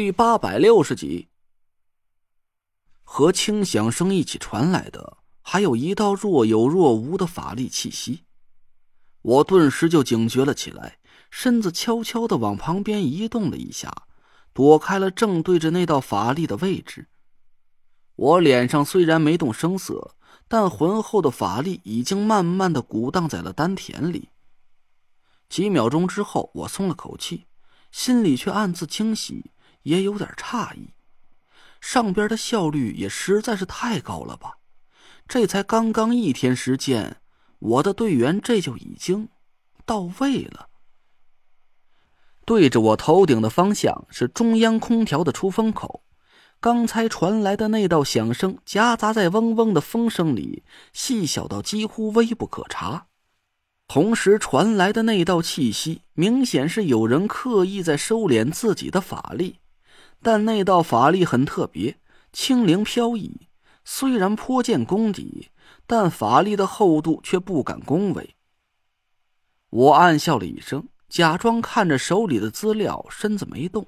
第八百六十集，和轻响声一起传来的，还有一道若有若无的法力气息。我顿时就警觉了起来，身子悄悄的往旁边移动了一下，躲开了正对着那道法力的位置。我脸上虽然没动声色，但浑厚的法力已经慢慢的鼓荡在了丹田里。几秒钟之后，我松了口气，心里却暗自惊喜。也有点诧异，上边的效率也实在是太高了吧？这才刚刚一天时间，我的队员这就已经到位了。对着我头顶的方向是中央空调的出风口，刚才传来的那道响声夹杂在嗡嗡的风声里，细小到几乎微不可察。同时传来的那道气息，明显是有人刻意在收敛自己的法力。但那道法力很特别，轻灵飘逸，虽然颇见功底，但法力的厚度却不敢恭维。我暗笑了一声，假装看着手里的资料，身子没动，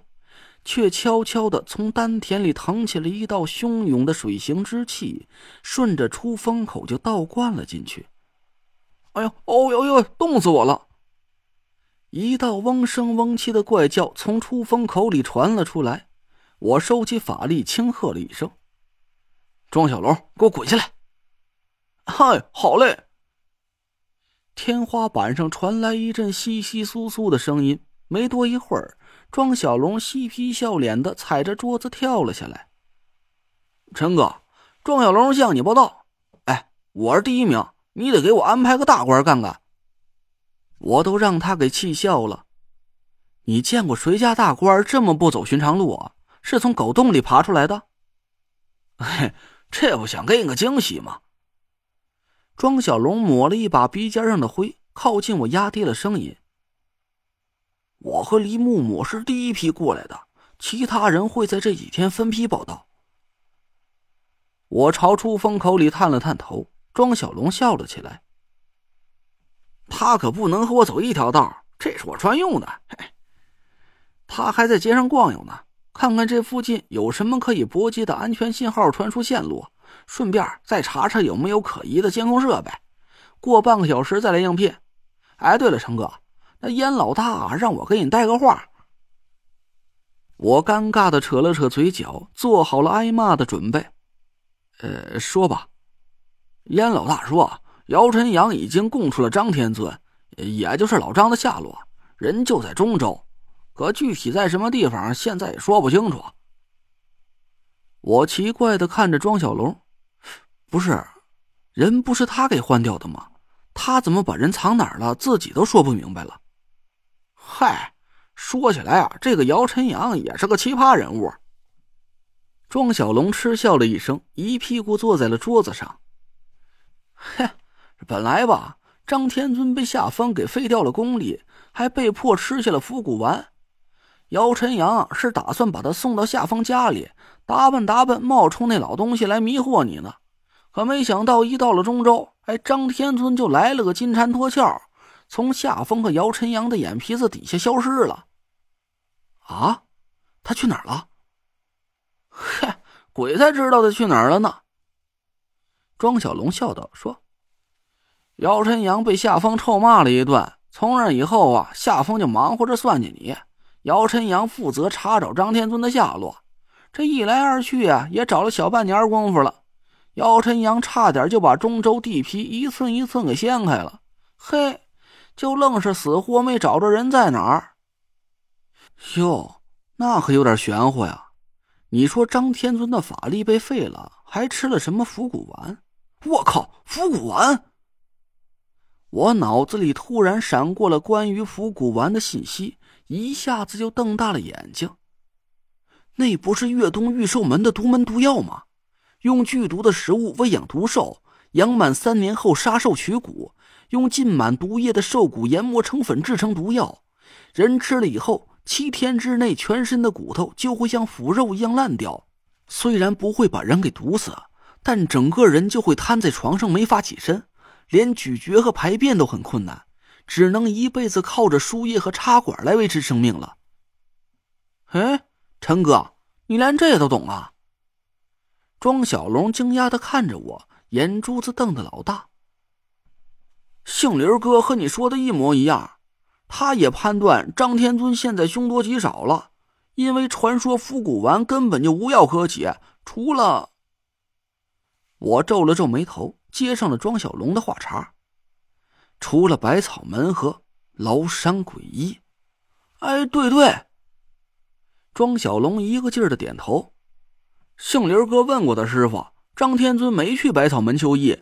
却悄悄的从丹田里腾起了一道汹涌的水形之气，顺着出风口就倒灌了进去。哎呦，哦呦呦，冻死我了！一道嗡声嗡气的怪叫从出风口里传了出来。我收起法力，轻喝了一声：“庄小龙，给我滚下来！”嗨，好嘞。天花板上传来一阵窸窸窣窣的声音。没多一会儿，庄小龙嬉皮笑脸的踩着桌子跳了下来。陈哥，庄小龙向你报道：“哎，我是第一名，你得给我安排个大官干干。”我都让他给气笑了。你见过谁家大官这么不走寻常路啊？是从狗洞里爬出来的，嘿，这不想给你个惊喜吗？庄小龙抹了一把鼻尖上的灰，靠近我，压低了声音：“我和黎木木是第一批过来的，其他人会在这几天分批报道。”我朝出风口里探了探头，庄小龙笑了起来：“他可不能和我走一条道，这是我专用的。他还在街上逛悠呢。”看看这附近有什么可以搏击的安全信号传输线路，顺便再查查有没有可疑的监控设备。过半个小时再来应聘。哎，对了，成哥，那燕老大让我给你带个话。我尴尬的扯了扯嘴角，做好了挨骂的准备。呃，说吧。燕老大说，姚晨阳已经供出了张天尊，也就是老张的下落，人就在中州。可具体在什么地方，现在也说不清楚。我奇怪的看着庄小龙，不是，人不是他给换掉的吗？他怎么把人藏哪儿了，自己都说不明白了。嗨，说起来啊，这个姚晨阳也是个奇葩人物。庄小龙嗤笑了一声，一屁股坐在了桌子上。嘿，本来吧，张天尊被夏风给废掉了功力，还被迫吃下了伏骨丸。姚晨阳是打算把他送到夏风家里打扮打扮，冒充那老东西来迷惑你呢。可没想到，一到了中州，哎，张天尊就来了个金蝉脱壳，从夏风和姚晨阳的眼皮子底下消失了。啊，他去哪儿了？嗨，鬼才知道他去哪儿了呢。庄小龙笑道：“说，姚晨阳被夏风臭骂了一顿，从那以后啊，夏风就忙活着算计你。”姚晨阳负责查找张天尊的下落，这一来二去啊，也找了小半年功夫了。姚晨阳差点就把中州地皮一寸一寸给掀开了，嘿，就愣是死活没找着人在哪儿。哟，那可有点玄乎呀！你说张天尊的法力被废了，还吃了什么伏骨丸？我靠，伏骨丸！我脑子里突然闪过了关于伏骨丸的信息。一下子就瞪大了眼睛，那不是越冬御兽门的独门毒药吗？用剧毒的食物喂养毒兽，养满三年后杀兽取骨，用浸满毒液的兽骨研磨成粉制成毒药，人吃了以后，七天之内全身的骨头就会像腐肉一样烂掉。虽然不会把人给毒死，但整个人就会瘫在床上没法起身，连咀嚼和排便都很困难。只能一辈子靠着输液和插管来维持生命了。哎，陈哥，你连这都懂啊？庄小龙惊讶的看着我，眼珠子瞪得老大。杏林哥和你说的一模一样，他也判断张天尊现在凶多吉少了，因为传说复古丸根本就无药可解，除了……我皱了皱眉头，接上了庄小龙的话茬。除了百草门和崂山鬼医，哎，对对。庄小龙一个劲儿的点头。杏林哥问过的师傅，张天尊没去百草门求医。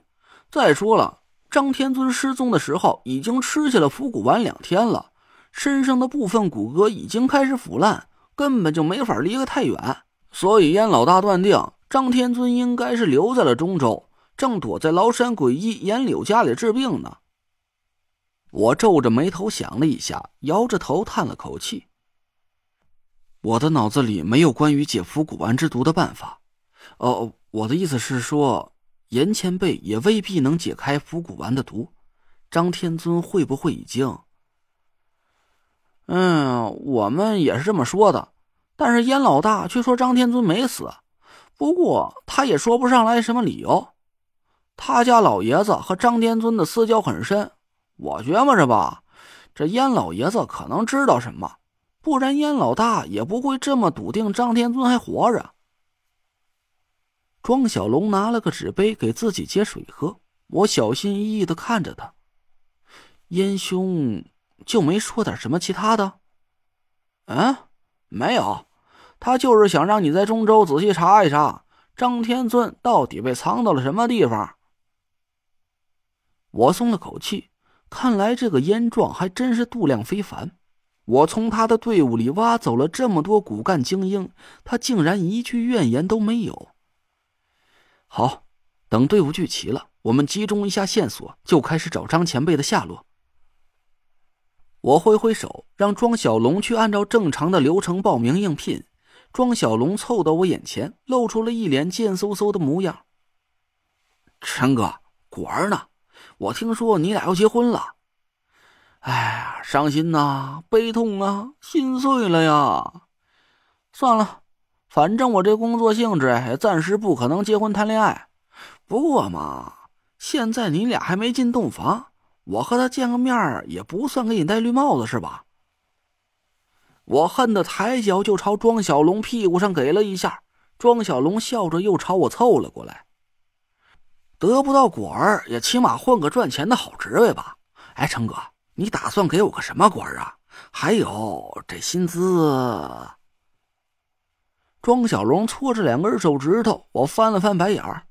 再说了，张天尊失踪的时候已经吃下了复古丸两天了，身上的部分骨骼已经开始腐烂，根本就没法离得太远。所以燕老大断定，张天尊应该是留在了中州，正躲在崂山鬼医严柳家里治病呢。我皱着眉头想了一下，摇着头叹了口气。我的脑子里没有关于解伏古丸之毒的办法。哦，我的意思是说，严前辈也未必能解开伏古丸的毒。张天尊会不会已经……嗯，我们也是这么说的，但是严老大却说张天尊没死。不过他也说不上来什么理由。他家老爷子和张天尊的私交很深。我觉摸着吧，这燕老爷子可能知道什么，不然燕老大也不会这么笃定张天尊还活着。庄小龙拿了个纸杯给自己接水喝，我小心翼翼的看着他。燕兄就没说点什么其他的？嗯，没有，他就是想让你在中州仔细查一查张天尊到底被藏到了什么地方。我松了口气。看来这个燕壮还真是度量非凡。我从他的队伍里挖走了这么多骨干精英，他竟然一句怨言都没有。好，等队伍聚齐了，我们集中一下线索，就开始找张前辈的下落。我挥挥手，让庄小龙去按照正常的流程报名应聘。庄小龙凑到我眼前，露出了一脸贱嗖嗖的模样。陈哥，果儿呢？我听说你俩要结婚了，哎呀，伤心呐，悲痛啊，心碎了呀！算了，反正我这工作性质也暂时不可能结婚谈恋爱。不过嘛，现在你俩还没进洞房，我和他见个面也不算给你戴绿帽子，是吧？我恨得抬脚就朝庄小龙屁股上给了一下，庄小龙笑着又朝我凑了过来。得不到果儿，也起码混个赚钱的好职位吧。哎，成哥，你打算给我个什么官儿啊？还有这薪资？庄小龙搓着两根手指头，我翻了翻白眼儿。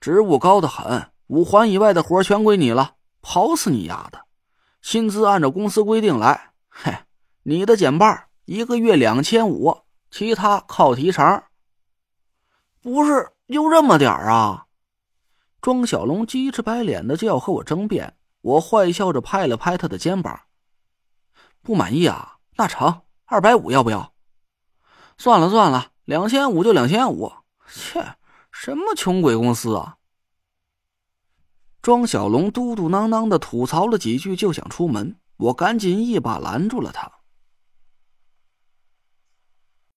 职务高的很，五环以外的活全归你了，跑死你丫的！薪资按照公司规定来，嘿，你的减半，一个月两千五，其他靠提成。不是就这么点儿啊？庄小龙急赤白脸的就要和我争辩，我坏笑着拍了拍他的肩膀。不满意啊？那成，二百五要不要？算了算了，两千五就两千五。切，什么穷鬼公司啊！庄小龙嘟嘟囔囔的吐槽了几句，就想出门，我赶紧一把拦住了他。